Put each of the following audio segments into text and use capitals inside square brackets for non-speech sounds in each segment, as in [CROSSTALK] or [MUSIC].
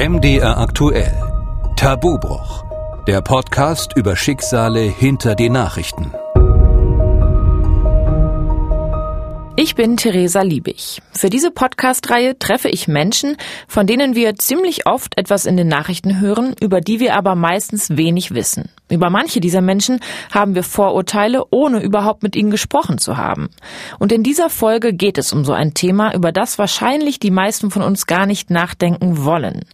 MDR aktuell. Tabubruch. Der Podcast über Schicksale hinter die Nachrichten. Ich bin Theresa Liebig. Für diese Podcast-Reihe treffe ich Menschen, von denen wir ziemlich oft etwas in den Nachrichten hören, über die wir aber meistens wenig wissen. Über manche dieser Menschen haben wir Vorurteile, ohne überhaupt mit ihnen gesprochen zu haben. Und in dieser Folge geht es um so ein Thema, über das wahrscheinlich die meisten von uns gar nicht nachdenken wollen.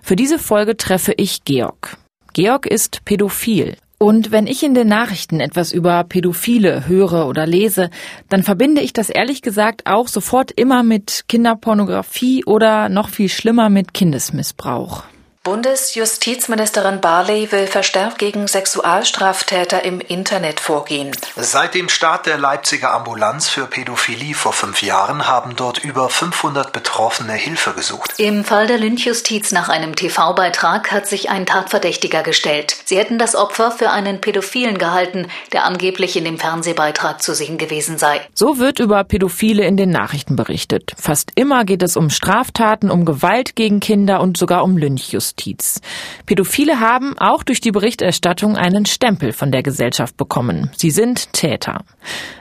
Für diese Folge treffe ich Georg. Georg ist pädophil. Und wenn ich in den Nachrichten etwas über Pädophile höre oder lese, dann verbinde ich das ehrlich gesagt auch sofort immer mit Kinderpornografie oder noch viel schlimmer mit Kindesmissbrauch. Bundesjustizministerin Barley will verstärkt gegen Sexualstraftäter im Internet vorgehen. Seit dem Start der Leipziger Ambulanz für Pädophilie vor fünf Jahren haben dort über 500 Betroffene Hilfe gesucht. Im Fall der Lynchjustiz nach einem TV-Beitrag hat sich ein Tatverdächtiger gestellt. Sie hätten das Opfer für einen Pädophilen gehalten, der angeblich in dem Fernsehbeitrag zu sehen gewesen sei. So wird über Pädophile in den Nachrichten berichtet. Fast immer geht es um Straftaten, um Gewalt gegen Kinder und sogar um Lynchjustiz. Justiz. Pädophile haben auch durch die Berichterstattung einen Stempel von der Gesellschaft bekommen. Sie sind Täter.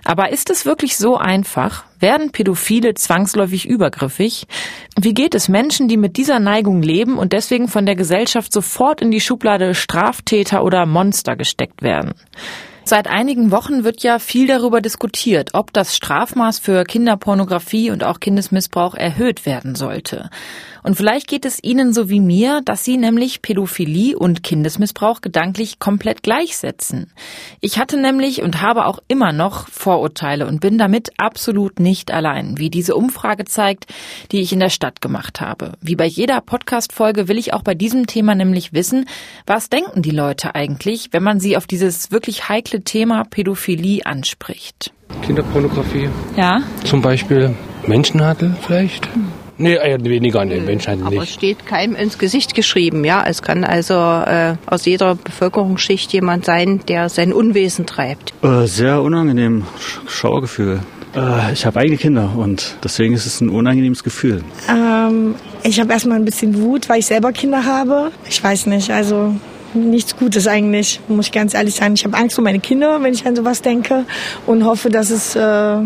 Aber ist es wirklich so einfach? Werden Pädophile zwangsläufig übergriffig? Wie geht es Menschen, die mit dieser Neigung leben und deswegen von der Gesellschaft sofort in die Schublade Straftäter oder Monster gesteckt werden? Seit einigen Wochen wird ja viel darüber diskutiert, ob das Strafmaß für Kinderpornografie und auch Kindesmissbrauch erhöht werden sollte. Und vielleicht geht es Ihnen so wie mir, dass Sie nämlich Pädophilie und Kindesmissbrauch gedanklich komplett gleichsetzen. Ich hatte nämlich und habe auch immer noch Vorurteile und bin damit absolut nicht allein, wie diese Umfrage zeigt, die ich in der Stadt gemacht habe. Wie bei jeder Podcast-Folge will ich auch bei diesem Thema nämlich wissen, was denken die Leute eigentlich, wenn man sie auf dieses wirklich heikle Thema Pädophilie anspricht. Kinderpornografie. Ja. Zum Beispiel Menschenhandel vielleicht. Nee, eher weniger an den Menschenhandel Aber nicht. es steht keinem ins Gesicht geschrieben, ja. Es kann also äh, aus jeder Bevölkerungsschicht jemand sein, der sein Unwesen treibt. Äh, sehr unangenehm. Sch- Schauergefühl. Äh, ich habe eigene Kinder und deswegen ist es ein unangenehmes Gefühl. Ähm, ich habe erstmal ein bisschen Wut, weil ich selber Kinder habe. Ich weiß nicht, also nichts Gutes eigentlich, muss ich ganz ehrlich sein. Ich habe Angst um meine Kinder, wenn ich an sowas denke und hoffe, dass es äh,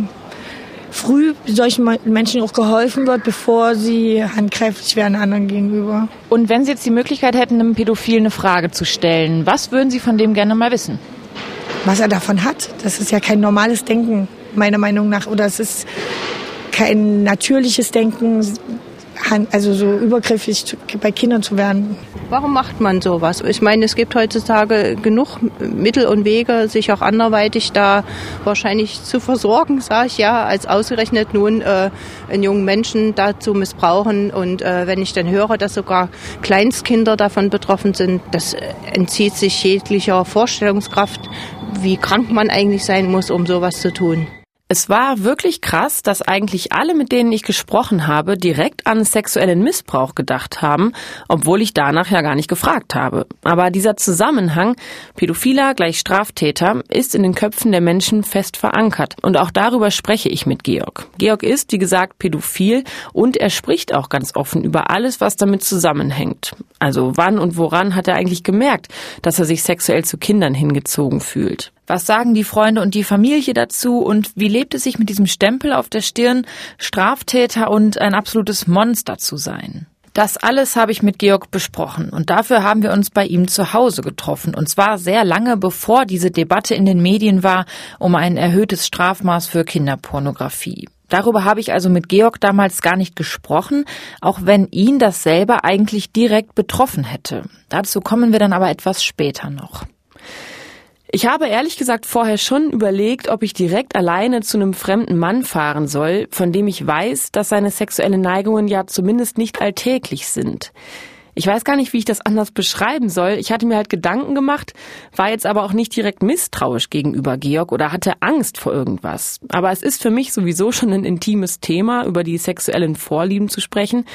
früh solchen Me- Menschen auch geholfen wird, bevor sie handgreiflich werden anderen gegenüber. Und wenn Sie jetzt die Möglichkeit hätten, einem Pädophilen eine Frage zu stellen, was würden Sie von dem gerne mal wissen? Was er davon hat, das ist ja kein normales Denken, meiner Meinung nach. Oder es ist kein natürliches Denken, also so übergriffig bei Kindern zu werden. Warum macht man sowas? Ich meine, es gibt heutzutage genug Mittel und Wege, sich auch anderweitig da wahrscheinlich zu versorgen, sage ich ja, als ausgerechnet nun äh, einen jungen Menschen da zu missbrauchen. Und äh, wenn ich dann höre, dass sogar Kleinstkinder davon betroffen sind, das entzieht sich jeglicher Vorstellungskraft, wie krank man eigentlich sein muss, um sowas zu tun. Es war wirklich krass, dass eigentlich alle, mit denen ich gesprochen habe, direkt an sexuellen Missbrauch gedacht haben, obwohl ich danach ja gar nicht gefragt habe. Aber dieser Zusammenhang, Pädophiler gleich Straftäter, ist in den Köpfen der Menschen fest verankert. Und auch darüber spreche ich mit Georg. Georg ist, wie gesagt, pädophil und er spricht auch ganz offen über alles, was damit zusammenhängt. Also wann und woran hat er eigentlich gemerkt, dass er sich sexuell zu Kindern hingezogen fühlt? Was sagen die Freunde und die Familie dazu und wie lebt es sich mit diesem Stempel auf der Stirn, Straftäter und ein absolutes Monster zu sein? Das alles habe ich mit Georg besprochen und dafür haben wir uns bei ihm zu Hause getroffen und zwar sehr lange bevor diese Debatte in den Medien war um ein erhöhtes Strafmaß für Kinderpornografie. Darüber habe ich also mit Georg damals gar nicht gesprochen, auch wenn ihn das selber eigentlich direkt betroffen hätte. Dazu kommen wir dann aber etwas später noch. Ich habe ehrlich gesagt vorher schon überlegt, ob ich direkt alleine zu einem fremden Mann fahren soll, von dem ich weiß, dass seine sexuellen Neigungen ja zumindest nicht alltäglich sind. Ich weiß gar nicht, wie ich das anders beschreiben soll. Ich hatte mir halt Gedanken gemacht, war jetzt aber auch nicht direkt misstrauisch gegenüber Georg oder hatte Angst vor irgendwas. Aber es ist für mich sowieso schon ein intimes Thema, über die sexuellen Vorlieben zu sprechen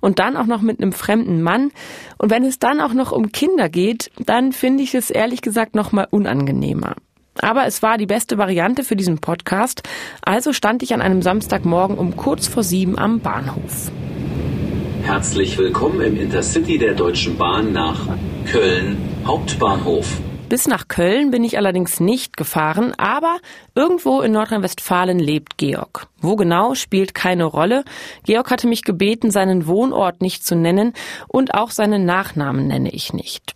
und dann auch noch mit einem fremden Mann. Und wenn es dann auch noch um Kinder geht, dann finde ich es ehrlich gesagt noch mal unangenehmer. Aber es war die beste Variante für diesen Podcast, also stand ich an einem Samstagmorgen um kurz vor sieben am Bahnhof. Herzlich willkommen im Intercity der Deutschen Bahn nach Köln Hauptbahnhof. Bis nach Köln bin ich allerdings nicht gefahren, aber irgendwo in Nordrhein-Westfalen lebt Georg. Wo genau spielt keine Rolle. Georg hatte mich gebeten, seinen Wohnort nicht zu nennen und auch seinen Nachnamen nenne ich nicht.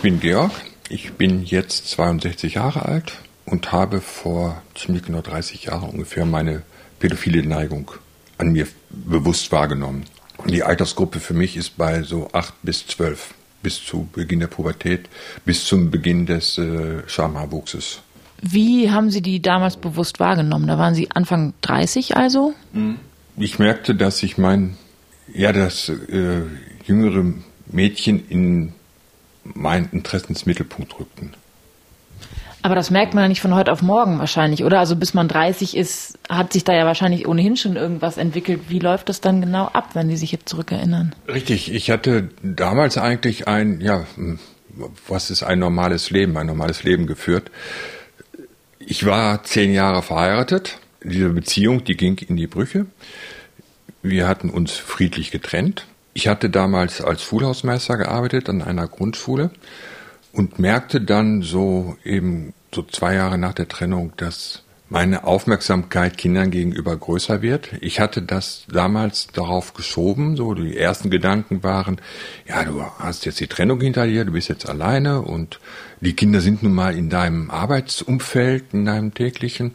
Ich bin Georg, ich bin jetzt 62 Jahre alt und habe vor ziemlich genau 30 Jahren ungefähr meine pädophile Neigung an mir bewusst wahrgenommen. Und die Altersgruppe für mich ist bei so 8 bis 12, bis zu Beginn der Pubertät, bis zum Beginn des äh, Schamhaarwuchses. Wie haben Sie die damals bewusst wahrgenommen? Da waren Sie Anfang 30 also? Ich merkte, dass ich mein, ja, das äh, jüngere Mädchen in mein Interessensmittelpunkt rückten. Aber das merkt man ja nicht von heute auf morgen wahrscheinlich, oder? Also bis man 30 ist, hat sich da ja wahrscheinlich ohnehin schon irgendwas entwickelt. Wie läuft das dann genau ab, wenn die sich jetzt zurückerinnern? Richtig, ich hatte damals eigentlich ein, ja, was ist ein normales Leben, ein normales Leben geführt. Ich war zehn Jahre verheiratet. Diese Beziehung, die ging in die Brüche. Wir hatten uns friedlich getrennt. Ich hatte damals als Schulhausmeister gearbeitet an einer Grundschule und merkte dann so eben so zwei Jahre nach der Trennung, dass meine Aufmerksamkeit Kindern gegenüber größer wird. Ich hatte das damals darauf geschoben, so die ersten Gedanken waren, ja, du hast jetzt die Trennung hinter dir, du bist jetzt alleine und die Kinder sind nun mal in deinem Arbeitsumfeld, in deinem täglichen.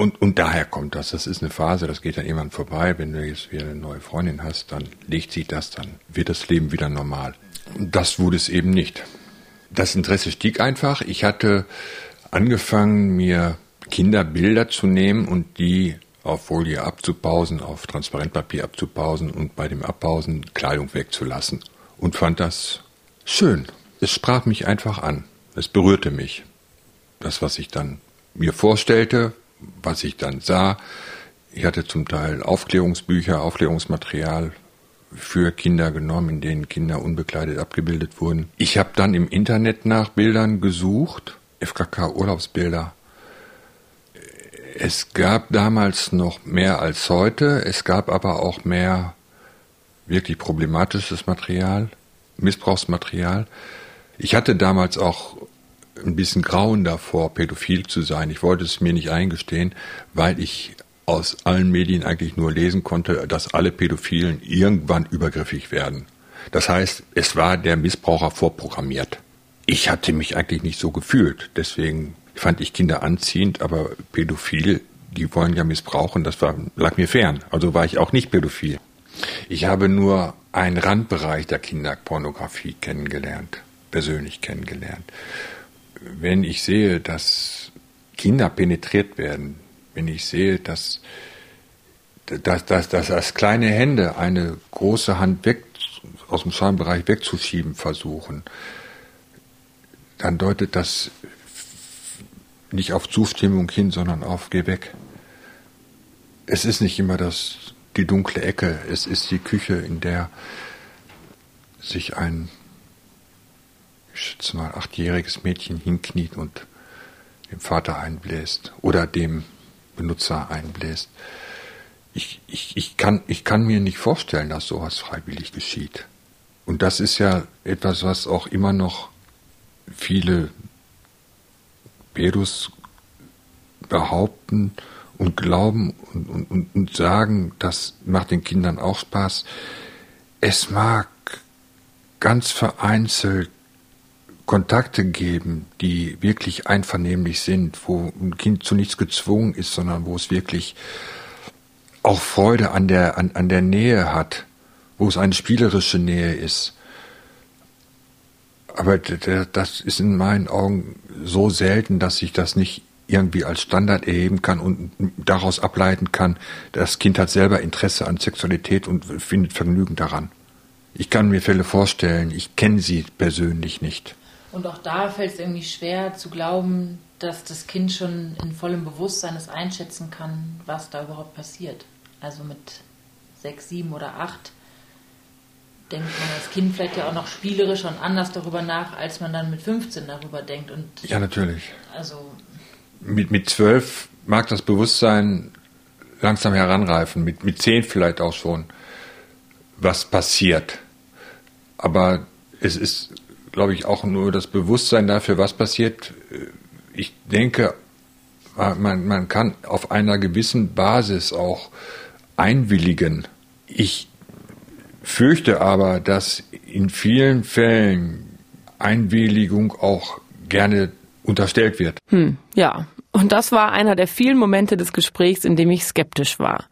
Und, und daher kommt das. Das ist eine Phase, das geht dann irgendwann vorbei. Wenn du jetzt wieder eine neue Freundin hast, dann legt sich das, dann wird das Leben wieder normal. Das wurde es eben nicht. Das Interesse stieg einfach. Ich hatte angefangen, mir Kinderbilder zu nehmen und die auf Folie abzupausen, auf Transparentpapier abzupausen und bei dem Abpausen Kleidung wegzulassen. Und fand das schön. Es sprach mich einfach an. Es berührte mich. Das, was ich dann mir vorstellte, was ich dann sah. Ich hatte zum Teil Aufklärungsbücher, Aufklärungsmaterial für Kinder genommen, in denen Kinder unbekleidet abgebildet wurden. Ich habe dann im Internet nach Bildern gesucht, FKK Urlaubsbilder. Es gab damals noch mehr als heute, es gab aber auch mehr wirklich problematisches Material, Missbrauchsmaterial. Ich hatte damals auch ein bisschen Grauen davor, pädophil zu sein. Ich wollte es mir nicht eingestehen, weil ich aus allen Medien eigentlich nur lesen konnte, dass alle Pädophilen irgendwann übergriffig werden. Das heißt, es war der Missbraucher vorprogrammiert. Ich hatte mich eigentlich nicht so gefühlt. Deswegen fand ich Kinder anziehend, aber pädophil, die wollen ja missbrauchen, das war, lag mir fern. Also war ich auch nicht pädophil. Ich habe nur einen Randbereich der Kinderpornografie kennengelernt, persönlich kennengelernt wenn ich sehe, dass Kinder penetriert werden, wenn ich sehe, dass, dass, dass, dass das kleine Hände eine große Hand weg, aus dem Schambereich wegzuschieben versuchen, dann deutet das nicht auf Zustimmung hin, sondern auf Geh weg. Es ist nicht immer das, die dunkle Ecke, es ist die Küche, in der sich ein schätze mal, achtjähriges Mädchen hinkniet und dem Vater einbläst oder dem Benutzer einbläst. Ich, ich, ich, kann, ich kann mir nicht vorstellen, dass sowas freiwillig geschieht. Und das ist ja etwas, was auch immer noch viele Pedus behaupten und glauben und, und, und sagen, das macht den Kindern auch Spaß. Es mag ganz vereinzelt Kontakte geben, die wirklich einvernehmlich sind, wo ein Kind zu nichts gezwungen ist, sondern wo es wirklich auch Freude an der, an, an der Nähe hat, wo es eine spielerische Nähe ist. Aber das ist in meinen Augen so selten, dass ich das nicht irgendwie als Standard erheben kann und daraus ableiten kann, das Kind hat selber Interesse an Sexualität und findet Vergnügen daran. Ich kann mir Fälle vorstellen, ich kenne sie persönlich nicht. Und auch da fällt es irgendwie schwer zu glauben, dass das Kind schon in vollem Bewusstsein es einschätzen kann, was da überhaupt passiert. Also mit sechs, sieben oder acht. denkt man als Kind vielleicht ja auch noch spielerisch und anders darüber nach, als man dann mit 15 darüber denkt. Und ja, natürlich. Also mit, mit 12 mag das Bewusstsein langsam heranreifen, mit, mit 10 vielleicht auch schon, was passiert. Aber es ist, glaube ich, auch nur das Bewusstsein dafür, was passiert. Ich denke, man, man kann auf einer gewissen Basis auch einwilligen. Ich fürchte aber, dass in vielen Fällen Einwilligung auch gerne unterstellt wird. Hm, ja. Und das war einer der vielen Momente des Gesprächs, in dem ich skeptisch war.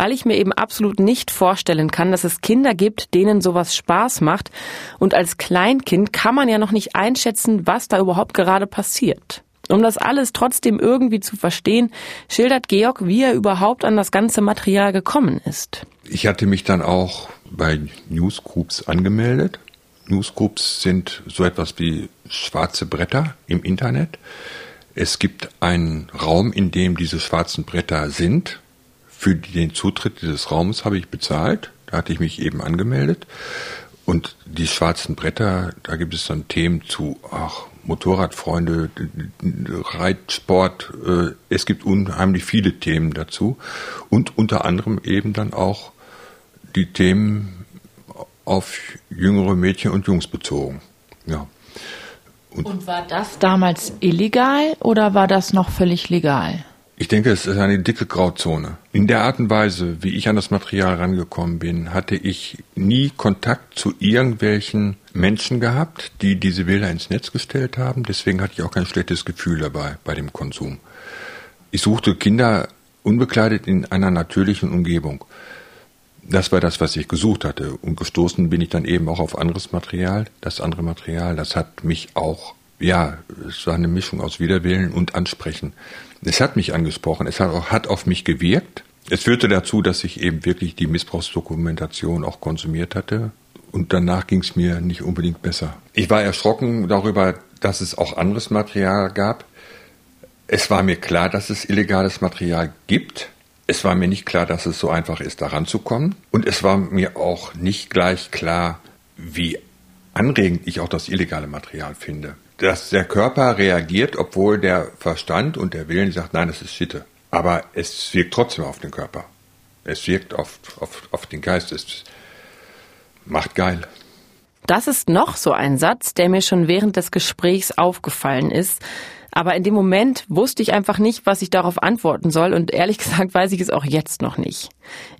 Weil ich mir eben absolut nicht vorstellen kann, dass es Kinder gibt, denen sowas Spaß macht. Und als Kleinkind kann man ja noch nicht einschätzen, was da überhaupt gerade passiert. Um das alles trotzdem irgendwie zu verstehen, schildert Georg, wie er überhaupt an das ganze Material gekommen ist. Ich hatte mich dann auch bei Newsgroups angemeldet. Newsgroups sind so etwas wie schwarze Bretter im Internet. Es gibt einen Raum, in dem diese schwarzen Bretter sind. Für den Zutritt dieses Raums habe ich bezahlt. Da hatte ich mich eben angemeldet. Und die schwarzen Bretter, da gibt es dann Themen zu, ach, Motorradfreunde, Reitsport. Äh, es gibt unheimlich viele Themen dazu und unter anderem eben dann auch die Themen auf jüngere Mädchen und Jungs bezogen. Ja. Und, und war das damals illegal oder war das noch völlig legal? Ich denke, es ist eine dicke Grauzone. In der Art und Weise, wie ich an das Material rangekommen bin, hatte ich nie Kontakt zu irgendwelchen Menschen gehabt, die diese Bilder ins Netz gestellt haben. Deswegen hatte ich auch kein schlechtes Gefühl dabei bei dem Konsum. Ich suchte Kinder unbekleidet in einer natürlichen Umgebung. Das war das, was ich gesucht hatte. Und gestoßen bin ich dann eben auch auf anderes Material. Das andere Material, das hat mich auch, ja, es war eine Mischung aus Widerwillen und Ansprechen. Es hat mich angesprochen, es hat, auch, hat auf mich gewirkt. Es führte dazu, dass ich eben wirklich die Missbrauchsdokumentation auch konsumiert hatte. Und danach ging es mir nicht unbedingt besser. Ich war erschrocken darüber, dass es auch anderes Material gab. Es war mir klar, dass es illegales Material gibt. Es war mir nicht klar, dass es so einfach ist, da ranzukommen. Und es war mir auch nicht gleich klar, wie anregend ich auch das illegale Material finde dass der Körper reagiert, obwohl der Verstand und der Willen sagt, nein, das ist Schitte. Aber es wirkt trotzdem auf den Körper. Es wirkt auf, auf, auf den Geist. Es macht geil. Das ist noch so ein Satz, der mir schon während des Gesprächs aufgefallen ist. Aber in dem Moment wusste ich einfach nicht, was ich darauf antworten soll und ehrlich [LAUGHS] gesagt weiß ich es auch jetzt noch nicht.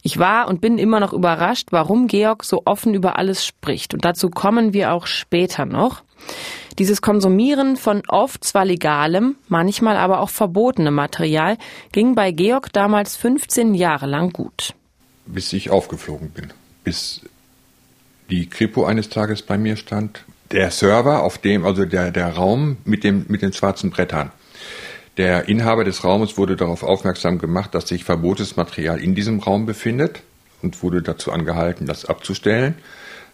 Ich war und bin immer noch überrascht, warum Georg so offen über alles spricht und dazu kommen wir auch später noch. Dieses Konsumieren von oft zwar legalem, manchmal aber auch verbotenem Material ging bei Georg damals 15 Jahre lang gut. Bis ich aufgeflogen bin. Bis die Kripo eines Tages bei mir stand. Der Server, auf dem, also der, der Raum mit, dem, mit den schwarzen Brettern. Der Inhaber des Raumes wurde darauf aufmerksam gemacht, dass sich verbotenes Material in diesem Raum befindet und wurde dazu angehalten, das abzustellen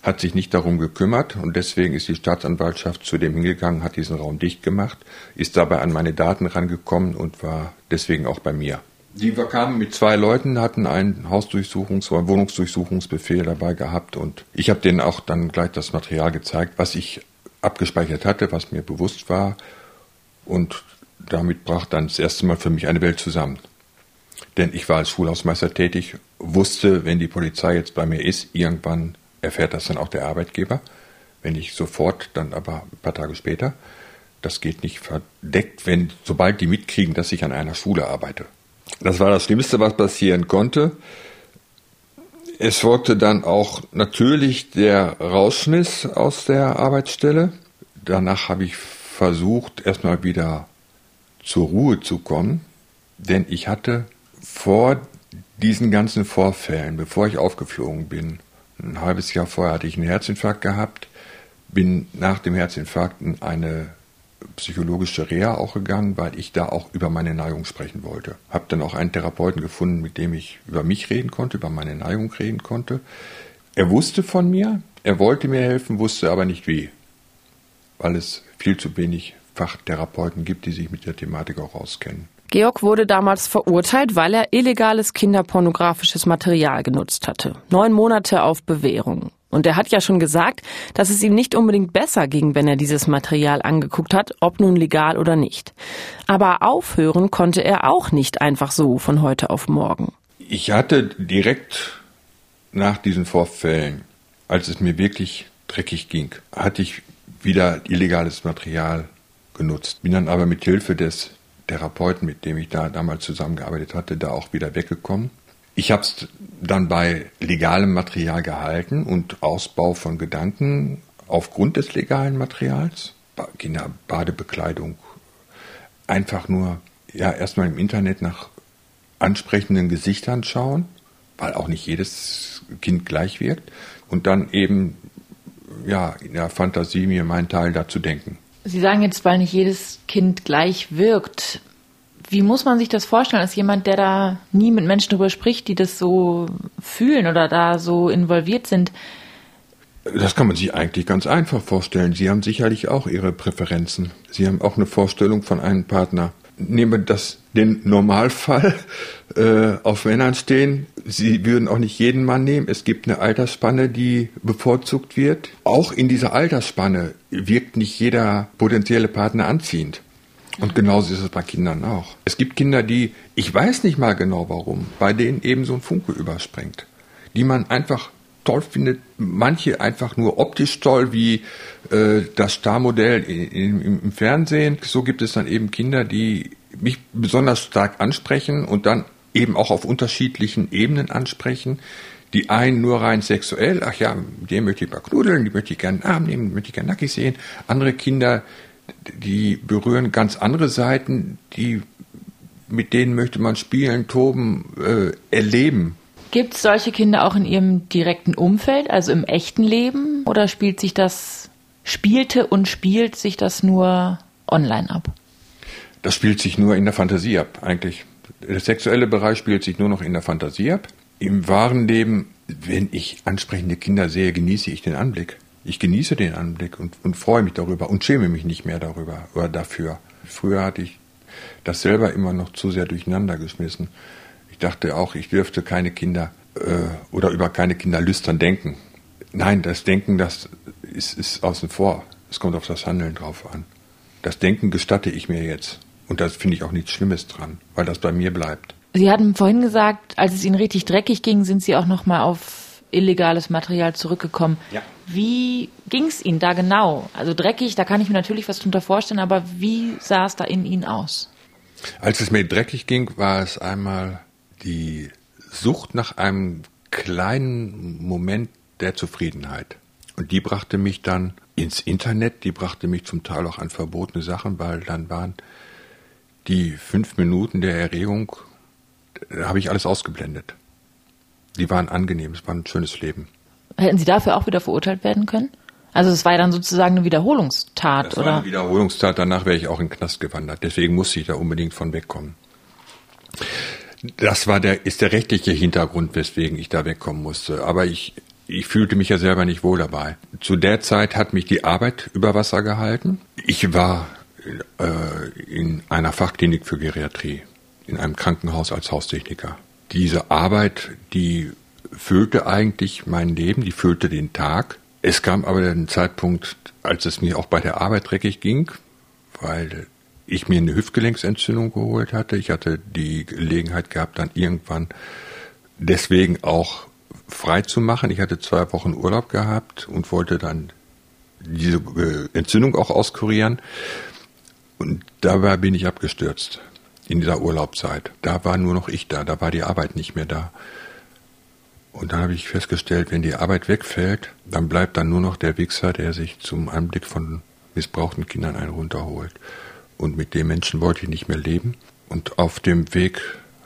hat sich nicht darum gekümmert und deswegen ist die Staatsanwaltschaft zu dem hingegangen, hat diesen Raum dicht gemacht, ist dabei an meine Daten rangekommen und war deswegen auch bei mir. Die kamen mit zwei Leuten, hatten einen Hausdurchsuchungs- oder Wohnungsdurchsuchungsbefehl dabei gehabt und ich habe denen auch dann gleich das Material gezeigt, was ich abgespeichert hatte, was mir bewusst war und damit brach dann das erste Mal für mich eine Welt zusammen. Denn ich war als Schulhausmeister tätig, wusste, wenn die Polizei jetzt bei mir ist, irgendwann erfährt das dann auch der Arbeitgeber. Wenn nicht sofort, dann aber ein paar Tage später. Das geht nicht verdeckt, wenn, sobald die mitkriegen, dass ich an einer Schule arbeite. Das war das Schlimmste, was passieren konnte. Es folgte dann auch natürlich der Rausschmiss aus der Arbeitsstelle. Danach habe ich versucht, erstmal wieder zur Ruhe zu kommen, denn ich hatte vor diesen ganzen Vorfällen, bevor ich aufgeflogen bin, ein halbes Jahr vorher hatte ich einen Herzinfarkt gehabt, bin nach dem Herzinfarkt in eine psychologische Reha auch gegangen, weil ich da auch über meine Neigung sprechen wollte. Hab dann auch einen Therapeuten gefunden, mit dem ich über mich reden konnte, über meine Neigung reden konnte. Er wusste von mir, er wollte mir helfen, wusste aber nicht wie, weil es viel zu wenig Fachtherapeuten gibt, die sich mit der Thematik auch auskennen. Georg wurde damals verurteilt, weil er illegales kinderpornografisches Material genutzt hatte. Neun Monate auf Bewährung. Und er hat ja schon gesagt, dass es ihm nicht unbedingt besser ging, wenn er dieses Material angeguckt hat, ob nun legal oder nicht. Aber aufhören konnte er auch nicht einfach so von heute auf morgen. Ich hatte direkt nach diesen Vorfällen, als es mir wirklich dreckig ging, hatte ich wieder illegales Material genutzt. Bin dann aber mit Hilfe des Therapeuten, mit dem ich da damals zusammengearbeitet hatte, da auch wieder weggekommen. Ich habe es dann bei legalem Material gehalten und Ausbau von Gedanken aufgrund des legalen Materials. Kinderbadebekleidung. Einfach nur, ja, erstmal im Internet nach ansprechenden Gesichtern schauen, weil auch nicht jedes Kind gleich wirkt. Und dann eben, ja, in der Fantasie mir meinen Teil dazu denken. Sie sagen jetzt, weil nicht jedes Kind gleich wirkt. Wie muss man sich das vorstellen, als jemand, der da nie mit Menschen darüber spricht, die das so fühlen oder da so involviert sind? Das kann man sich eigentlich ganz einfach vorstellen. Sie haben sicherlich auch Ihre Präferenzen. Sie haben auch eine Vorstellung von einem Partner. Nehmen wir das, den Normalfall äh, auf Männern stehen. Sie würden auch nicht jeden Mann nehmen. Es gibt eine Altersspanne, die bevorzugt wird. Auch in dieser Altersspanne wirkt nicht jeder potenzielle Partner anziehend. Und genauso ist es bei Kindern auch. Es gibt Kinder, die, ich weiß nicht mal genau warum, bei denen eben so ein Funke überspringt. Die man einfach toll findet, manche einfach nur optisch toll, wie äh, das Starmodell im, im, im Fernsehen. So gibt es dann eben Kinder, die mich besonders stark ansprechen und dann eben auch auf unterschiedlichen Ebenen ansprechen. Die einen nur rein sexuell, ach ja, den möchte ich mal knudeln, die möchte ich gerne in den Arm nehmen, die möchte ich gerne nackig sehen. Andere Kinder, die berühren ganz andere Seiten, die mit denen möchte man spielen, toben, äh, erleben. Gibt es solche Kinder auch in Ihrem direkten Umfeld, also im echten Leben, oder spielt sich das, spielte und spielt sich das nur online ab? Das spielt sich nur in der Fantasie ab, eigentlich. Der sexuelle Bereich spielt sich nur noch in der Fantasie ab. Im wahren Leben, wenn ich ansprechende Kinder sehe, genieße ich den Anblick. Ich genieße den Anblick und, und freue mich darüber und schäme mich nicht mehr darüber oder dafür. Früher hatte ich das selber immer noch zu sehr durcheinander geschmissen. Ich dachte auch, ich dürfte keine Kinder äh, oder über keine Kinder lüstern denken. Nein, das Denken, das ist, ist außen vor. Es kommt auf das Handeln drauf an. Das Denken gestatte ich mir jetzt. Und da finde ich auch nichts Schlimmes dran, weil das bei mir bleibt. Sie hatten vorhin gesagt, als es Ihnen richtig dreckig ging, sind Sie auch noch mal auf illegales Material zurückgekommen. Ja. Wie ging es Ihnen da genau? Also dreckig, da kann ich mir natürlich was drunter vorstellen, aber wie sah es da in Ihnen aus? Als es mir dreckig ging, war es einmal die Sucht nach einem kleinen Moment der Zufriedenheit. Und die brachte mich dann ins Internet, die brachte mich zum Teil auch an verbotene Sachen, weil dann waren die fünf Minuten der Erregung, da habe ich alles ausgeblendet. Die waren angenehm, es war ein schönes Leben. Hätten Sie dafür auch wieder verurteilt werden können? Also es war ja dann sozusagen eine Wiederholungstat, das oder? War eine Wiederholungstat, danach wäre ich auch in den Knast gewandert. Deswegen musste ich da unbedingt von wegkommen. Das war der, ist der rechtliche Hintergrund, weswegen ich da wegkommen musste. Aber ich, ich fühlte mich ja selber nicht wohl dabei. Zu der Zeit hat mich die Arbeit über Wasser gehalten. Ich war äh, in einer Fachklinik für Geriatrie, in einem Krankenhaus als Haustechniker. Diese Arbeit, die füllte eigentlich mein Leben, die füllte den Tag. Es kam aber ein Zeitpunkt, als es mir auch bei der Arbeit dreckig ging, weil ich mir eine Hüftgelenksentzündung geholt hatte. Ich hatte die Gelegenheit gehabt, dann irgendwann deswegen auch frei zu machen. Ich hatte zwei Wochen Urlaub gehabt und wollte dann diese äh, Entzündung auch auskurieren. Und dabei bin ich abgestürzt in dieser Urlaubszeit. Da war nur noch ich da, da war die Arbeit nicht mehr da. Und dann habe ich festgestellt, wenn die Arbeit wegfällt, dann bleibt dann nur noch der Wichser, der sich zum Anblick von missbrauchten Kindern einen runterholt. Und mit dem Menschen wollte ich nicht mehr leben. Und auf dem Weg,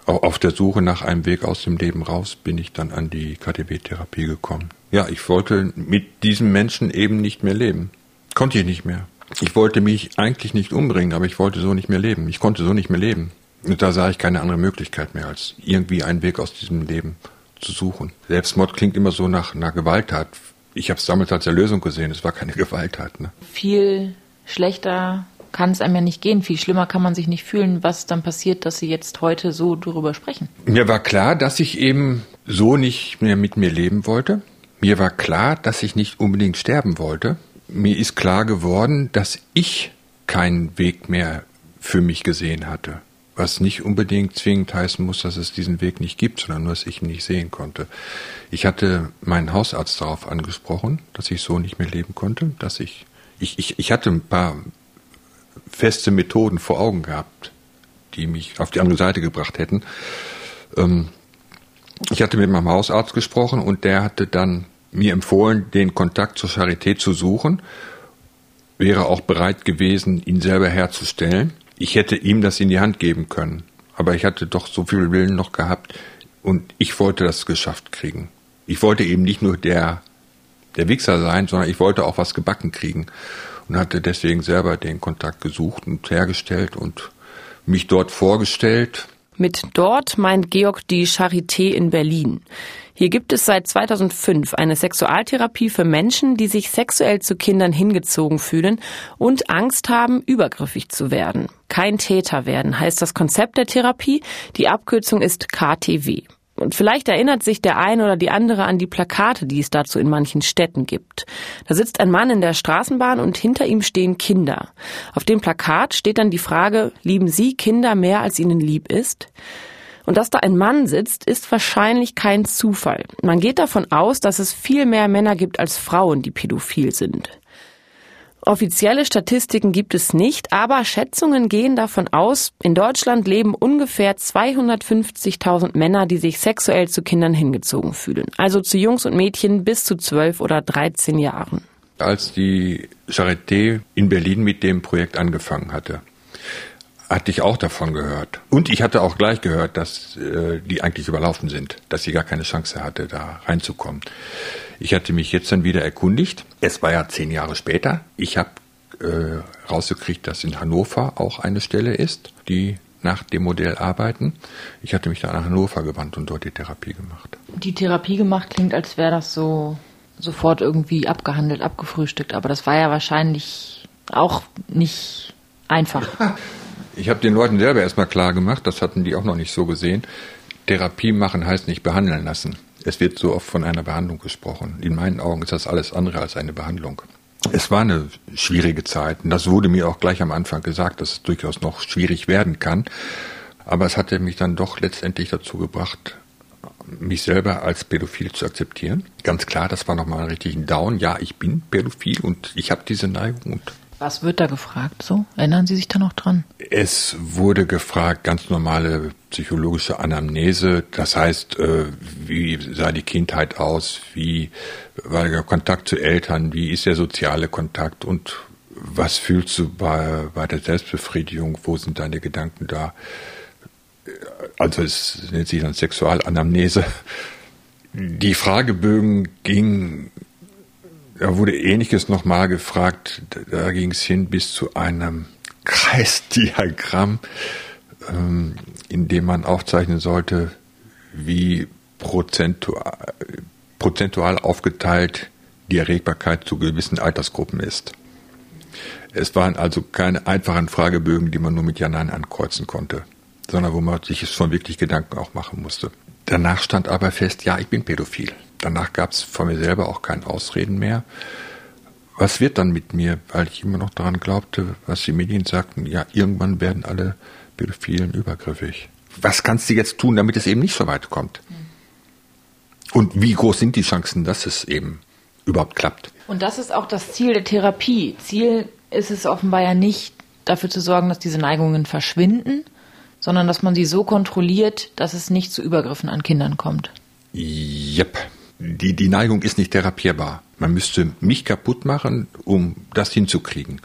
auf der Suche nach einem Weg aus dem Leben raus, bin ich dann an die KTW-Therapie gekommen. Ja, ich wollte mit diesem Menschen eben nicht mehr leben. Konnte ich nicht mehr. Ich wollte mich eigentlich nicht umbringen, aber ich wollte so nicht mehr leben. Ich konnte so nicht mehr leben. Und da sah ich keine andere Möglichkeit mehr, als irgendwie einen Weg aus diesem Leben zu suchen. Selbstmord klingt immer so nach einer Gewalttat. Ich habe es damals als Erlösung gesehen. Es war keine [LAUGHS] Gewalttat. Ne? Viel schlechter kann es einem ja nicht gehen. Viel schlimmer kann man sich nicht fühlen, was dann passiert, dass Sie jetzt heute so darüber sprechen. Mir war klar, dass ich eben so nicht mehr mit mir leben wollte. Mir war klar, dass ich nicht unbedingt sterben wollte. Mir ist klar geworden, dass ich keinen Weg mehr für mich gesehen hatte. Was nicht unbedingt zwingend heißen muss, dass es diesen Weg nicht gibt, sondern nur, dass ich ihn nicht sehen konnte. Ich hatte meinen Hausarzt darauf angesprochen, dass ich so nicht mehr leben konnte, dass ich, ich, ich, ich hatte ein paar feste Methoden vor Augen gehabt, die mich auf die andere Seite gebracht hätten. Ähm, ich hatte mit meinem Hausarzt gesprochen und der hatte dann mir empfohlen, den Kontakt zur Charité zu suchen, wäre auch bereit gewesen, ihn selber herzustellen. Ich hätte ihm das in die Hand geben können, aber ich hatte doch so viel Willen noch gehabt und ich wollte das geschafft kriegen. Ich wollte eben nicht nur der, der Wichser sein, sondern ich wollte auch was gebacken kriegen und hatte deswegen selber den Kontakt gesucht und hergestellt und mich dort vorgestellt. Mit dort meint Georg die Charité in Berlin. Hier gibt es seit 2005 eine Sexualtherapie für Menschen, die sich sexuell zu Kindern hingezogen fühlen und Angst haben, übergriffig zu werden. Kein Täter werden heißt das Konzept der Therapie. Die Abkürzung ist KTW. Und vielleicht erinnert sich der eine oder die andere an die Plakate, die es dazu in manchen Städten gibt. Da sitzt ein Mann in der Straßenbahn und hinter ihm stehen Kinder. Auf dem Plakat steht dann die Frage, lieben Sie Kinder mehr, als Ihnen lieb ist? Und dass da ein Mann sitzt, ist wahrscheinlich kein Zufall. Man geht davon aus, dass es viel mehr Männer gibt als Frauen, die pädophil sind. Offizielle Statistiken gibt es nicht, aber Schätzungen gehen davon aus, in Deutschland leben ungefähr 250.000 Männer, die sich sexuell zu Kindern hingezogen fühlen. Also zu Jungs und Mädchen bis zu 12 oder 13 Jahren. Als die Charité in Berlin mit dem Projekt angefangen hatte, hatte ich auch davon gehört. Und ich hatte auch gleich gehört, dass äh, die eigentlich überlaufen sind, dass sie gar keine Chance hatte, da reinzukommen. Ich hatte mich jetzt dann wieder erkundigt. Es war ja zehn Jahre später. Ich habe äh, rausgekriegt, dass in Hannover auch eine Stelle ist, die nach dem Modell arbeiten. Ich hatte mich da nach Hannover gewandt und dort die Therapie gemacht. Die Therapie gemacht klingt, als wäre das so sofort irgendwie abgehandelt, abgefrühstückt, aber das war ja wahrscheinlich auch nicht einfach. [LAUGHS] Ich habe den Leuten selber erstmal klar gemacht, das hatten die auch noch nicht so gesehen. Therapie machen heißt nicht behandeln lassen. Es wird so oft von einer Behandlung gesprochen. In meinen Augen ist das alles andere als eine Behandlung. Es war eine schwierige Zeit und das wurde mir auch gleich am Anfang gesagt, dass es durchaus noch schwierig werden kann. Aber es hatte mich dann doch letztendlich dazu gebracht, mich selber als pädophil zu akzeptieren. Ganz klar, das war nochmal ein richtigen Down. Ja, ich bin pädophil und ich habe diese Neigung und was wird da gefragt so? Erinnern Sie sich da noch dran? Es wurde gefragt, ganz normale psychologische Anamnese. Das heißt, äh, wie sah die Kindheit aus? Wie war der Kontakt zu Eltern? Wie ist der soziale Kontakt? Und was fühlst du bei, bei der Selbstbefriedigung? Wo sind deine Gedanken da? Also es nennt sich dann Sexualanamnese. Die Fragebögen gingen da wurde ähnliches nochmal gefragt. Da ging es hin bis zu einem Kreisdiagramm, ähm, in dem man aufzeichnen sollte, wie prozentual, prozentual aufgeteilt die Erregbarkeit zu gewissen Altersgruppen ist. Es waren also keine einfachen Fragebögen, die man nur mit Ja Nein ankreuzen konnte, sondern wo man sich schon wirklich Gedanken auch machen musste. Danach stand aber fest, ja, ich bin pädophil. Danach gab es von mir selber auch kein Ausreden mehr. Was wird dann mit mir? Weil ich immer noch daran glaubte, was die Medien sagten, ja, irgendwann werden alle Pädophilen übergriffig. Was kannst du jetzt tun, damit es eben nicht so weit kommt? Und wie groß sind die Chancen, dass es eben überhaupt klappt? Und das ist auch das Ziel der Therapie. Ziel ist es offenbar ja nicht, dafür zu sorgen, dass diese Neigungen verschwinden, sondern dass man sie so kontrolliert, dass es nicht zu Übergriffen an Kindern kommt. Yep die, die Neigung ist nicht therapierbar. Man müsste mich kaputt machen, um das hinzukriegen.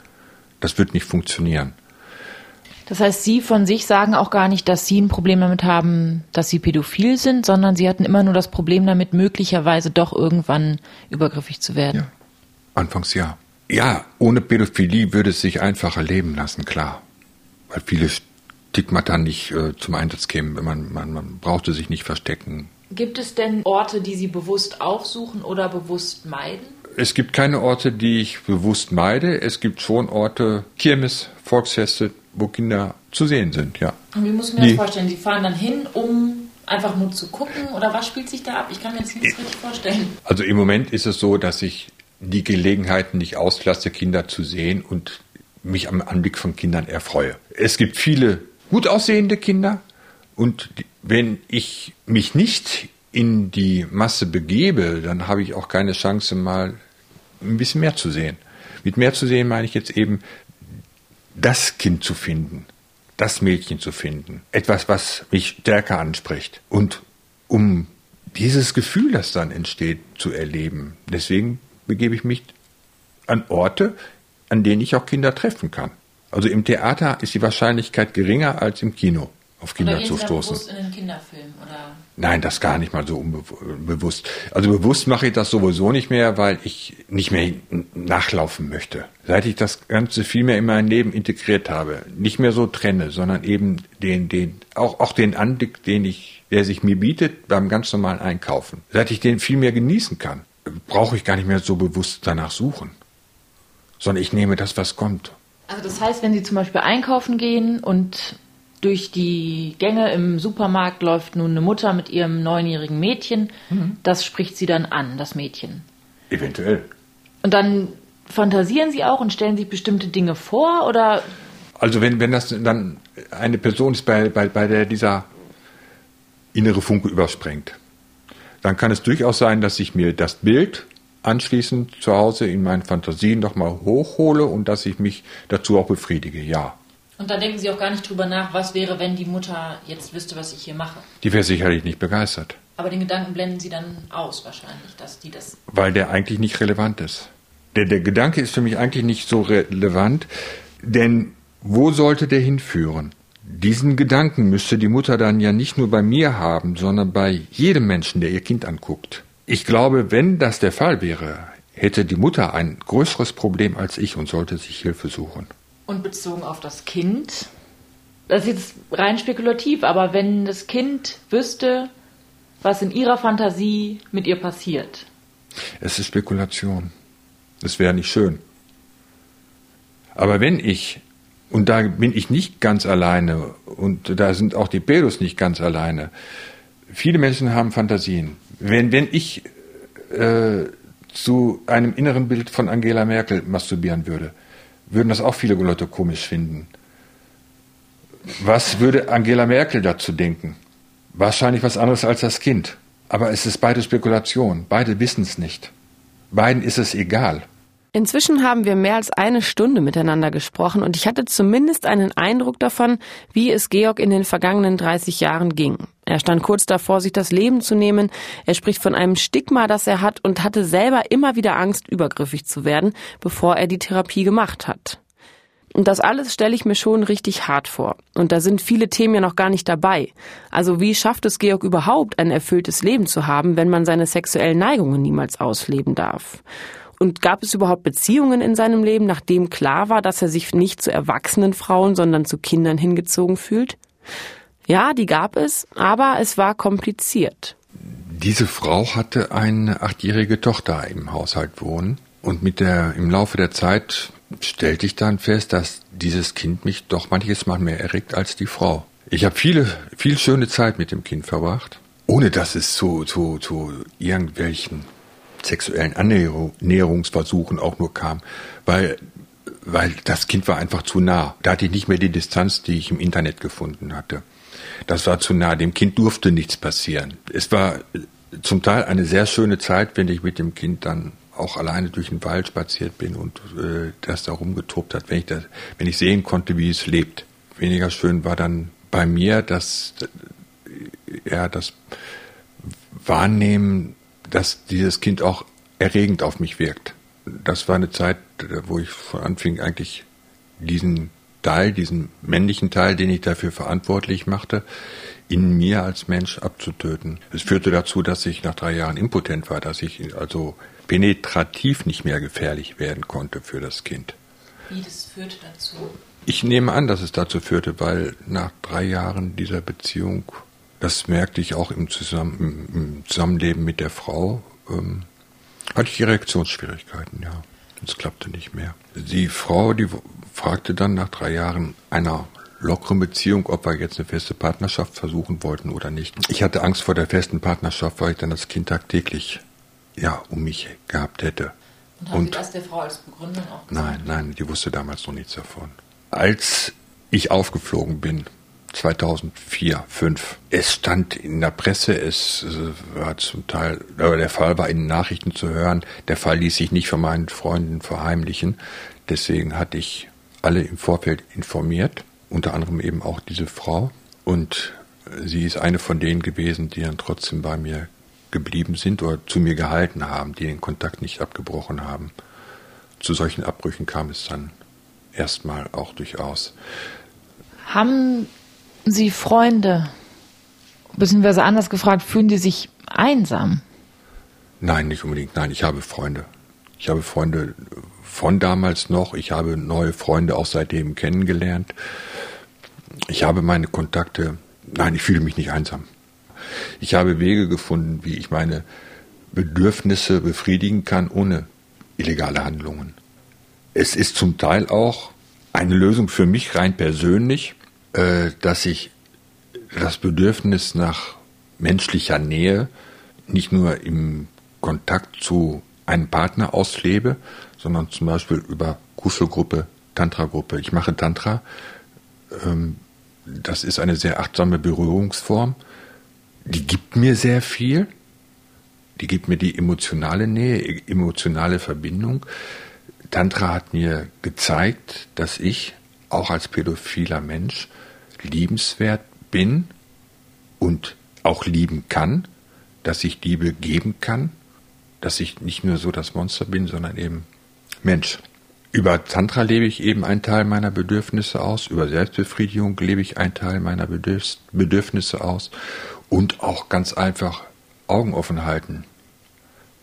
Das wird nicht funktionieren. Das heißt, Sie von sich sagen auch gar nicht, dass Sie ein Problem damit haben, dass Sie pädophil sind, sondern Sie hatten immer nur das Problem damit, möglicherweise doch irgendwann übergriffig zu werden. Ja. Anfangs ja. Ja, ohne Pädophilie würde es sich einfacher leben lassen, klar. Weil viele Stigmata nicht äh, zum Einsatz kämen. Man, man, man brauchte sich nicht verstecken. Gibt es denn Orte, die Sie bewusst aufsuchen oder bewusst meiden? Es gibt keine Orte, die ich bewusst meide. Es gibt schon Orte, Kirmes, Volksfeste, wo Kinder zu sehen sind, ja. Und wie muss ich mir die, das vorstellen? Sie fahren dann hin, um Einfach nur zu gucken oder was spielt sich da ab? Ich kann mir das nicht richtig vorstellen. Also im Moment ist es so, dass ich die Gelegenheiten nicht auslasse, Kinder zu sehen und mich am Anblick von Kindern erfreue. Es gibt viele gut aussehende Kinder und wenn ich mich nicht in die Masse begebe, dann habe ich auch keine Chance, mal ein bisschen mehr zu sehen. Mit mehr zu sehen meine ich jetzt eben, das Kind zu finden, das Mädchen zu finden. Etwas, was mich stärker anspricht. Und um dieses Gefühl, das dann entsteht, zu erleben. Deswegen begebe ich mich an Orte, an denen ich auch Kinder treffen kann. Also im Theater ist die Wahrscheinlichkeit geringer als im Kino auf Kinder zu stoßen. bewusst in den Kinderfilm oder Nein, das gar nicht mal so unbewusst. Also bewusst mache ich das sowieso nicht mehr, weil ich nicht mehr nachlaufen möchte. Seit ich das Ganze viel mehr in mein Leben integriert habe, nicht mehr so trenne, sondern eben den, den, auch, auch den Anblick, den ich, der sich mir bietet beim ganz normalen Einkaufen. Seit ich den viel mehr genießen kann, brauche ich gar nicht mehr so bewusst danach suchen. Sondern ich nehme das, was kommt. Also das heißt, wenn Sie zum Beispiel einkaufen gehen und durch die Gänge im Supermarkt läuft nun eine Mutter mit ihrem neunjährigen Mädchen, das spricht sie dann an, das Mädchen. Eventuell. Und dann fantasieren Sie auch und stellen sich bestimmte Dinge vor oder Also wenn, wenn das dann eine Person ist, bei, bei, bei der dieser innere Funke überspringt, dann kann es durchaus sein, dass ich mir das Bild anschließend zu Hause in meinen Fantasien nochmal hochhole und dass ich mich dazu auch befriedige, ja. Und da denken Sie auch gar nicht drüber nach, was wäre, wenn die Mutter jetzt wüsste, was ich hier mache. Die wäre sicherlich nicht begeistert, Aber den Gedanken blenden Sie dann aus wahrscheinlich, dass die das weil der eigentlich nicht relevant ist. Der, der Gedanke ist für mich eigentlich nicht so relevant, denn wo sollte der hinführen? Diesen Gedanken müsste die Mutter dann ja nicht nur bei mir haben, sondern bei jedem Menschen, der ihr Kind anguckt. Ich glaube, wenn das der Fall wäre, hätte die Mutter ein größeres Problem als ich und sollte sich Hilfe suchen. Und bezogen auf das Kind, das ist jetzt rein spekulativ, aber wenn das Kind wüsste, was in ihrer Fantasie mit ihr passiert, Es ist Spekulation. Es wäre nicht schön. Aber wenn ich, und da bin ich nicht ganz alleine, und da sind auch die Pedos nicht ganz alleine, viele Menschen haben Fantasien. Wenn, wenn ich äh, zu einem inneren Bild von Angela Merkel masturbieren würde, würden das auch viele Leute komisch finden. Was würde Angela Merkel dazu denken? Wahrscheinlich was anderes als das Kind. Aber es ist beide Spekulation. Beide wissen es nicht. Beiden ist es egal. Inzwischen haben wir mehr als eine Stunde miteinander gesprochen und ich hatte zumindest einen Eindruck davon, wie es Georg in den vergangenen 30 Jahren ging. Er stand kurz davor, sich das Leben zu nehmen. Er spricht von einem Stigma, das er hat und hatte selber immer wieder Angst, übergriffig zu werden, bevor er die Therapie gemacht hat. Und das alles stelle ich mir schon richtig hart vor. Und da sind viele Themen ja noch gar nicht dabei. Also wie schafft es Georg überhaupt, ein erfülltes Leben zu haben, wenn man seine sexuellen Neigungen niemals ausleben darf? Und gab es überhaupt Beziehungen in seinem Leben, nachdem klar war, dass er sich nicht zu erwachsenen Frauen, sondern zu Kindern hingezogen fühlt? Ja, die gab es, aber es war kompliziert. Diese Frau hatte eine achtjährige Tochter im Haushalt wohnen und mit der im Laufe der Zeit stellte ich dann fest, dass dieses Kind mich doch manches Mal mehr erregt als die Frau. Ich habe viele, viel schöne Zeit mit dem Kind verbracht, ohne dass es zu, zu, zu irgendwelchen sexuellen Annäherungsversuchen auch nur kam, weil, weil das Kind war einfach zu nah. Da hatte ich nicht mehr die Distanz, die ich im Internet gefunden hatte. Das war zu nah. Dem Kind durfte nichts passieren. Es war zum Teil eine sehr schöne Zeit, wenn ich mit dem Kind dann auch alleine durch den Wald spaziert bin und äh, das da rumgetobt hat, wenn ich das, wenn ich sehen konnte, wie es lebt. Weniger schön war dann bei mir, dass ja das Wahrnehmen, dass dieses Kind auch erregend auf mich wirkt. Das war eine Zeit, wo ich von anfing eigentlich diesen Teil, diesen männlichen Teil, den ich dafür verantwortlich machte, in mir als Mensch abzutöten. Es führte dazu, dass ich nach drei Jahren impotent war, dass ich also penetrativ nicht mehr gefährlich werden konnte für das Kind. wie das führt dazu. Ich nehme an, dass es dazu führte, weil nach drei Jahren dieser Beziehung, das merkte ich auch im, Zusammen, im, im Zusammenleben mit der Frau, ähm, hatte ich Erektionsschwierigkeiten, ja. Es klappte nicht mehr. Die Frau, die fragte dann nach drei Jahren einer lockeren Beziehung, ob wir jetzt eine feste Partnerschaft versuchen wollten oder nicht. Ich hatte Angst vor der festen Partnerschaft, weil ich dann das Kind tagtäglich ja, um mich gehabt hätte. Und haben Und, Sie das der Frau als Begründung auch gesagt? Nein, nein, die wusste damals noch nichts davon. Als ich aufgeflogen bin, 2004, 2005. Es stand in der Presse, es war zum Teil, aber der Fall war in den Nachrichten zu hören. Der Fall ließ sich nicht von meinen Freunden verheimlichen. Deswegen hatte ich alle im Vorfeld informiert, unter anderem eben auch diese Frau. Und sie ist eine von denen gewesen, die dann trotzdem bei mir geblieben sind oder zu mir gehalten haben, die den Kontakt nicht abgebrochen haben. Zu solchen Abbrüchen kam es dann erstmal auch durchaus. Haben Sie Freunde? Beziehungsweise anders gefragt, fühlen Sie sich einsam? Nein, nicht unbedingt. Nein, ich habe Freunde. Ich habe Freunde von damals noch. Ich habe neue Freunde auch seitdem kennengelernt. Ich habe meine Kontakte. Nein, ich fühle mich nicht einsam. Ich habe Wege gefunden, wie ich meine Bedürfnisse befriedigen kann ohne illegale Handlungen. Es ist zum Teil auch eine Lösung für mich rein persönlich, dass ich das Bedürfnis nach menschlicher Nähe nicht nur im Kontakt zu einem Partner auslebe, sondern zum Beispiel über Kuschelgruppe, Tantra-Gruppe. Ich mache Tantra. Ähm, das ist eine sehr achtsame Berührungsform. Die gibt mir sehr viel. Die gibt mir die emotionale Nähe, emotionale Verbindung. Tantra hat mir gezeigt, dass ich auch als pädophiler Mensch liebenswert bin und auch lieben kann, dass ich Liebe geben kann, dass ich nicht nur so das Monster bin, sondern eben Mensch. Über Tantra lebe ich eben einen Teil meiner Bedürfnisse aus, über Selbstbefriedigung lebe ich einen Teil meiner Bedürfnisse aus und auch ganz einfach Augen offen halten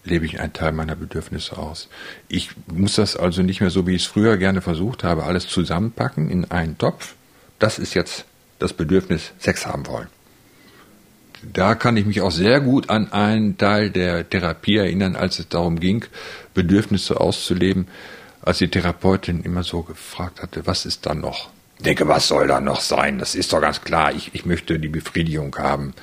lebe ich einen Teil meiner Bedürfnisse aus. Ich muss das also nicht mehr so, wie ich es früher gerne versucht habe, alles zusammenpacken in einen Topf. Das ist jetzt das Bedürfnis, Sex haben wollen. Da kann ich mich auch sehr gut an einen Teil der Therapie erinnern, als es darum ging, Bedürfnisse auszuleben, als die Therapeutin immer so gefragt hatte, was ist da noch? Ich denke, was soll da noch sein? Das ist doch ganz klar. Ich, ich möchte die Befriedigung haben.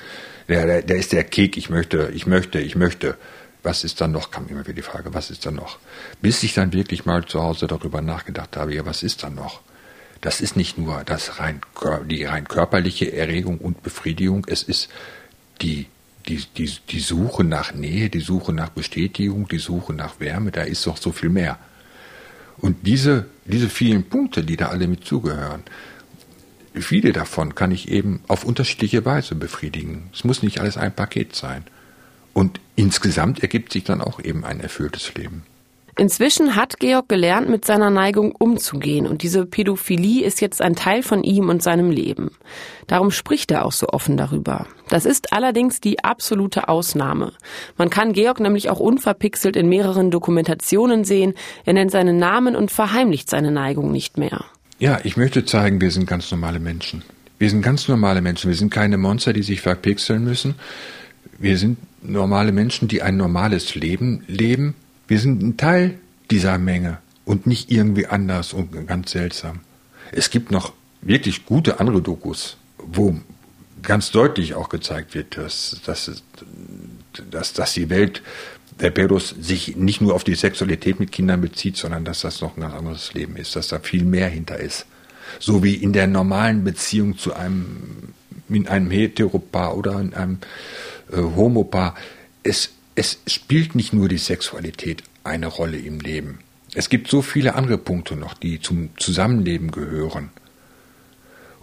Der, der, der ist der Kick. Ich möchte, ich möchte, ich möchte. Was ist dann noch? Kam immer wieder die Frage, was ist dann noch? Bis ich dann wirklich mal zu Hause darüber nachgedacht habe, ja, was ist dann noch? Das ist nicht nur das rein, die rein körperliche Erregung und Befriedigung, es ist die, die, die, die Suche nach Nähe, die Suche nach Bestätigung, die Suche nach Wärme, da ist doch so viel mehr. Und diese, diese vielen Punkte, die da alle mit zugehören, viele davon kann ich eben auf unterschiedliche Weise befriedigen. Es muss nicht alles ein Paket sein. Und insgesamt ergibt sich dann auch eben ein erfülltes Leben. Inzwischen hat Georg gelernt, mit seiner Neigung umzugehen und diese Pädophilie ist jetzt ein Teil von ihm und seinem Leben. Darum spricht er auch so offen darüber. Das ist allerdings die absolute Ausnahme. Man kann Georg nämlich auch unverpixelt in mehreren Dokumentationen sehen. Er nennt seinen Namen und verheimlicht seine Neigung nicht mehr. Ja, ich möchte zeigen, wir sind ganz normale Menschen. Wir sind ganz normale Menschen. Wir sind keine Monster, die sich verpixeln müssen. Wir sind normale Menschen, die ein normales Leben leben wir sind ein Teil dieser Menge und nicht irgendwie anders und ganz seltsam. Es gibt noch wirklich gute andere Dokus, wo ganz deutlich auch gezeigt wird, dass, dass, dass, dass die Welt der Pedos sich nicht nur auf die Sexualität mit Kindern bezieht, sondern dass das noch ein ganz anderes Leben ist, dass da viel mehr hinter ist. So wie in der normalen Beziehung zu einem, in einem Heteropaar oder in einem äh, Homopaar. Es es spielt nicht nur die Sexualität eine Rolle im Leben. Es gibt so viele andere Punkte noch, die zum Zusammenleben gehören.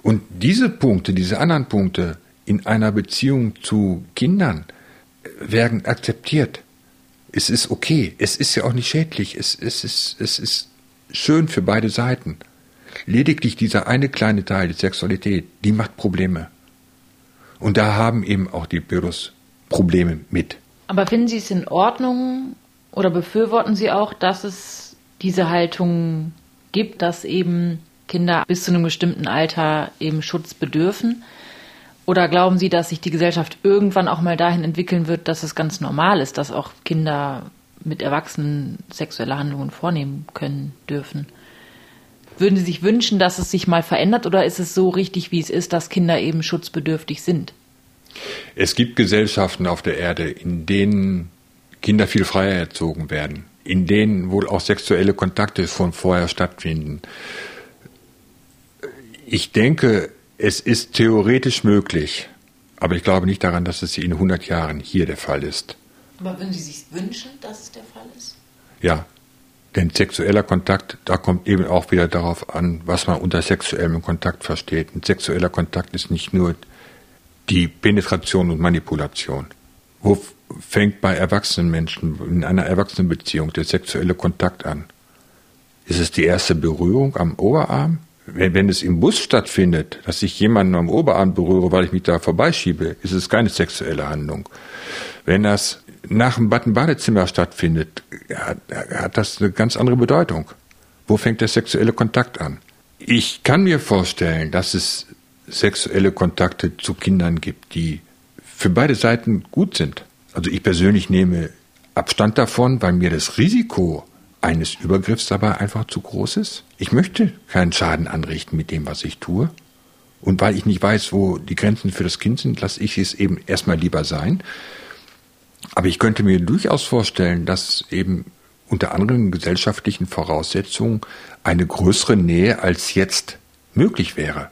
Und diese Punkte, diese anderen Punkte in einer Beziehung zu Kindern werden akzeptiert. Es ist okay. Es ist ja auch nicht schädlich. Es, es, ist, es ist schön für beide Seiten. Lediglich dieser eine kleine Teil, die Sexualität, die macht Probleme. Und da haben eben auch die Büros Probleme mit. Aber finden Sie es in Ordnung oder befürworten Sie auch, dass es diese Haltung gibt, dass eben Kinder bis zu einem bestimmten Alter eben Schutz bedürfen? Oder glauben Sie, dass sich die Gesellschaft irgendwann auch mal dahin entwickeln wird, dass es ganz normal ist, dass auch Kinder mit Erwachsenen sexuelle Handlungen vornehmen können dürfen? würden Sie sich wünschen, dass es sich mal verändert oder ist es so richtig, wie es ist, dass Kinder eben schutzbedürftig sind? Es gibt Gesellschaften auf der Erde, in denen Kinder viel freier erzogen werden, in denen wohl auch sexuelle Kontakte schon vorher stattfinden. Ich denke, es ist theoretisch möglich, aber ich glaube nicht daran, dass es in 100 Jahren hier der Fall ist. Aber würden Sie sich wünschen, dass es der Fall ist? Ja, denn sexueller Kontakt, da kommt eben auch wieder darauf an, was man unter sexuellem Kontakt versteht. Ein sexueller Kontakt ist nicht nur die Penetration und Manipulation. Wo fängt bei erwachsenen Menschen in einer Erwachsenenbeziehung der sexuelle Kontakt an? Ist es die erste Berührung am Oberarm? Wenn, wenn es im Bus stattfindet, dass ich jemanden am Oberarm berühre, weil ich mich da vorbeischiebe, ist es keine sexuelle Handlung. Wenn das nach dem Badezimmer stattfindet, hat, hat das eine ganz andere Bedeutung. Wo fängt der sexuelle Kontakt an? Ich kann mir vorstellen, dass es sexuelle Kontakte zu Kindern gibt, die für beide Seiten gut sind. Also ich persönlich nehme Abstand davon, weil mir das Risiko eines Übergriffs dabei einfach zu groß ist. Ich möchte keinen Schaden anrichten mit dem, was ich tue. Und weil ich nicht weiß, wo die Grenzen für das Kind sind, lasse ich es eben erstmal lieber sein. Aber ich könnte mir durchaus vorstellen, dass eben unter anderen gesellschaftlichen Voraussetzungen eine größere Nähe als jetzt möglich wäre.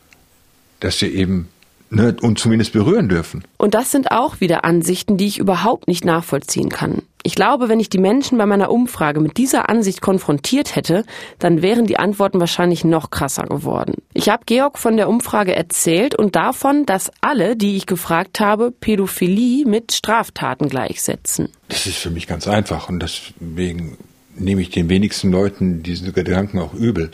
Dass wir eben ne, uns zumindest berühren dürfen. Und das sind auch wieder Ansichten, die ich überhaupt nicht nachvollziehen kann. Ich glaube, wenn ich die Menschen bei meiner Umfrage mit dieser Ansicht konfrontiert hätte, dann wären die Antworten wahrscheinlich noch krasser geworden. Ich habe Georg von der Umfrage erzählt und davon, dass alle, die ich gefragt habe, Pädophilie mit Straftaten gleichsetzen. Das ist für mich ganz einfach und deswegen nehme ich den wenigsten Leuten diese Gedanken auch übel.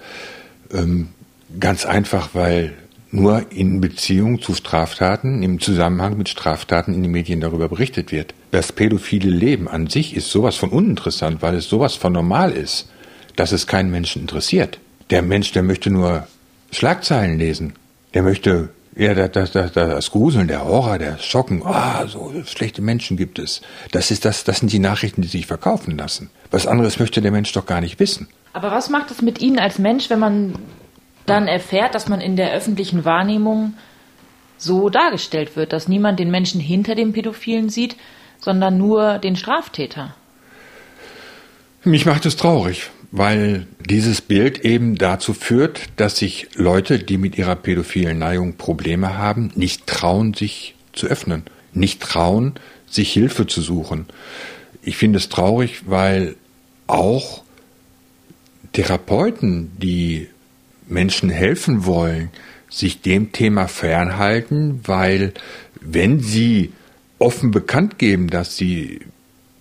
Ähm, ganz einfach, weil nur in Beziehung zu Straftaten, im Zusammenhang mit Straftaten in den Medien darüber berichtet wird. Das pädophile Leben an sich ist sowas von uninteressant, weil es sowas von normal ist, dass es keinen Menschen interessiert. Der Mensch, der möchte nur Schlagzeilen lesen. Der möchte ja, das, das, das Gruseln, der Horror, der Schocken, ah, so schlechte Menschen gibt es. Das ist das, das sind die Nachrichten, die sich verkaufen lassen. Was anderes möchte der Mensch doch gar nicht wissen. Aber was macht es mit Ihnen als Mensch, wenn man dann erfährt, dass man in der öffentlichen Wahrnehmung so dargestellt wird, dass niemand den Menschen hinter dem Pädophilen sieht, sondern nur den Straftäter. Mich macht es traurig, weil dieses Bild eben dazu führt, dass sich Leute, die mit ihrer pädophilen Neigung Probleme haben, nicht trauen, sich zu öffnen, nicht trauen, sich Hilfe zu suchen. Ich finde es traurig, weil auch Therapeuten, die Menschen helfen wollen, sich dem Thema fernhalten, weil wenn sie offen bekannt geben, dass sie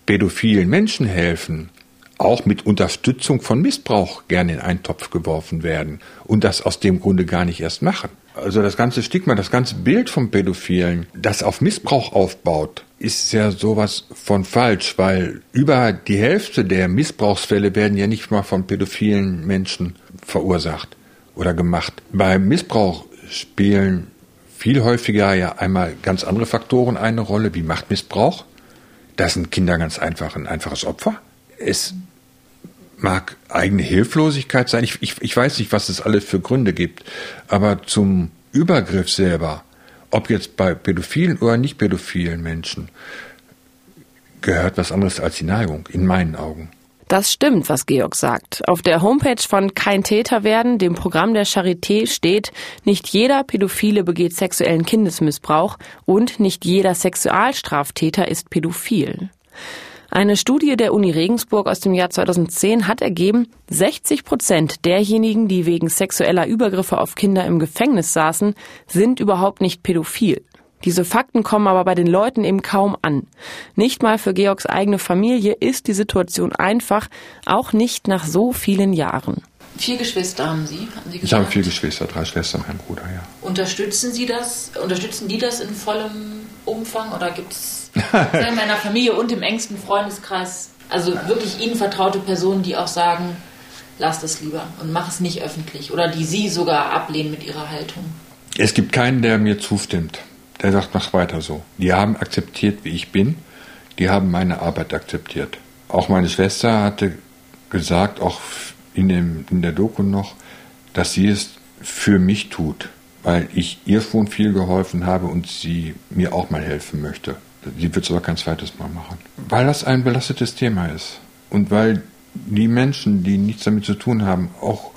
pädophilen Menschen helfen, auch mit Unterstützung von Missbrauch gerne in einen Topf geworfen werden und das aus dem Grunde gar nicht erst machen. Also das ganze Stigma, das ganze Bild vom Pädophilen, das auf Missbrauch aufbaut, ist ja sowas von falsch, weil über die Hälfte der Missbrauchsfälle werden ja nicht mal von pädophilen Menschen verursacht oder gemacht. Beim Missbrauch spielen viel häufiger ja einmal ganz andere Faktoren eine Rolle, wie Machtmissbrauch. Da sind Kinder ganz einfach ein einfaches Opfer. Es mag eigene Hilflosigkeit sein. Ich, ich, ich weiß nicht, was es alles für Gründe gibt. Aber zum Übergriff selber, ob jetzt bei pädophilen oder nicht pädophilen Menschen, gehört was anderes als die Neigung, in meinen Augen. Das stimmt, was Georg sagt. Auf der Homepage von Kein Täter werden, dem Programm der Charité, steht, nicht jeder Pädophile begeht sexuellen Kindesmissbrauch und nicht jeder Sexualstraftäter ist pädophil. Eine Studie der Uni Regensburg aus dem Jahr 2010 hat ergeben, 60 Prozent derjenigen, die wegen sexueller Übergriffe auf Kinder im Gefängnis saßen, sind überhaupt nicht pädophil. Diese Fakten kommen aber bei den Leuten eben kaum an. Nicht mal für Georgs eigene Familie ist die Situation einfach, auch nicht nach so vielen Jahren. Vier Geschwister haben Sie, hatten Sie gesagt? Ich habe vier Geschwister, drei Schwestern, ein Bruder, ja. Unterstützen Sie das? Unterstützen die das in vollem Umfang oder gibt es [LAUGHS] in meiner Familie und im engsten Freundeskreis, also wirklich Ihnen vertraute Personen, die auch sagen, lass das lieber und mach es nicht öffentlich oder die Sie sogar ablehnen mit Ihrer Haltung? Es gibt keinen, der mir zustimmt der sagt, mach weiter so. Die haben akzeptiert, wie ich bin. Die haben meine Arbeit akzeptiert. Auch meine Schwester hatte gesagt, auch in, dem, in der Doku noch, dass sie es für mich tut, weil ich ihr schon viel geholfen habe und sie mir auch mal helfen möchte. Sie wird es aber kein zweites Mal machen. Weil das ein belastetes Thema ist. Und weil die Menschen, die nichts damit zu tun haben, auch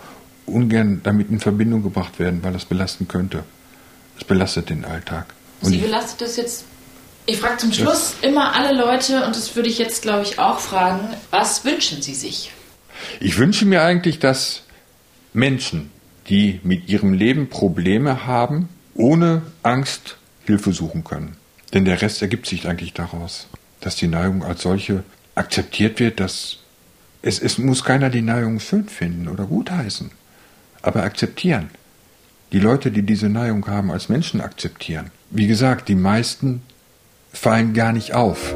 ungern damit in Verbindung gebracht werden, weil das belasten könnte. Es belastet den Alltag. Sie belastet das jetzt. Ich frage zum Schluss immer alle Leute, und das würde ich jetzt, glaube ich, auch fragen, was wünschen Sie sich? Ich wünsche mir eigentlich, dass Menschen, die mit ihrem Leben Probleme haben, ohne Angst Hilfe suchen können. Denn der Rest ergibt sich eigentlich daraus, dass die Neigung als solche akzeptiert wird, dass es, es muss keiner die Neigung schön finden oder gutheißen, aber akzeptieren. Die Leute, die diese Neigung haben, als Menschen akzeptieren. Wie gesagt, die meisten fallen gar nicht auf.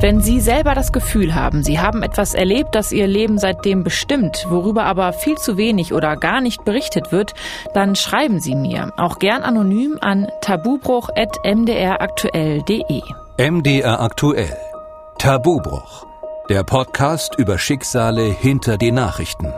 Wenn Sie selber das Gefühl haben, Sie haben etwas erlebt, das Ihr Leben seitdem bestimmt, worüber aber viel zu wenig oder gar nicht berichtet wird, dann schreiben Sie mir, auch gern anonym an tabubruch.mdraktuell.de. MDR aktuell. Tabubruch. Der Podcast über Schicksale hinter die Nachrichten.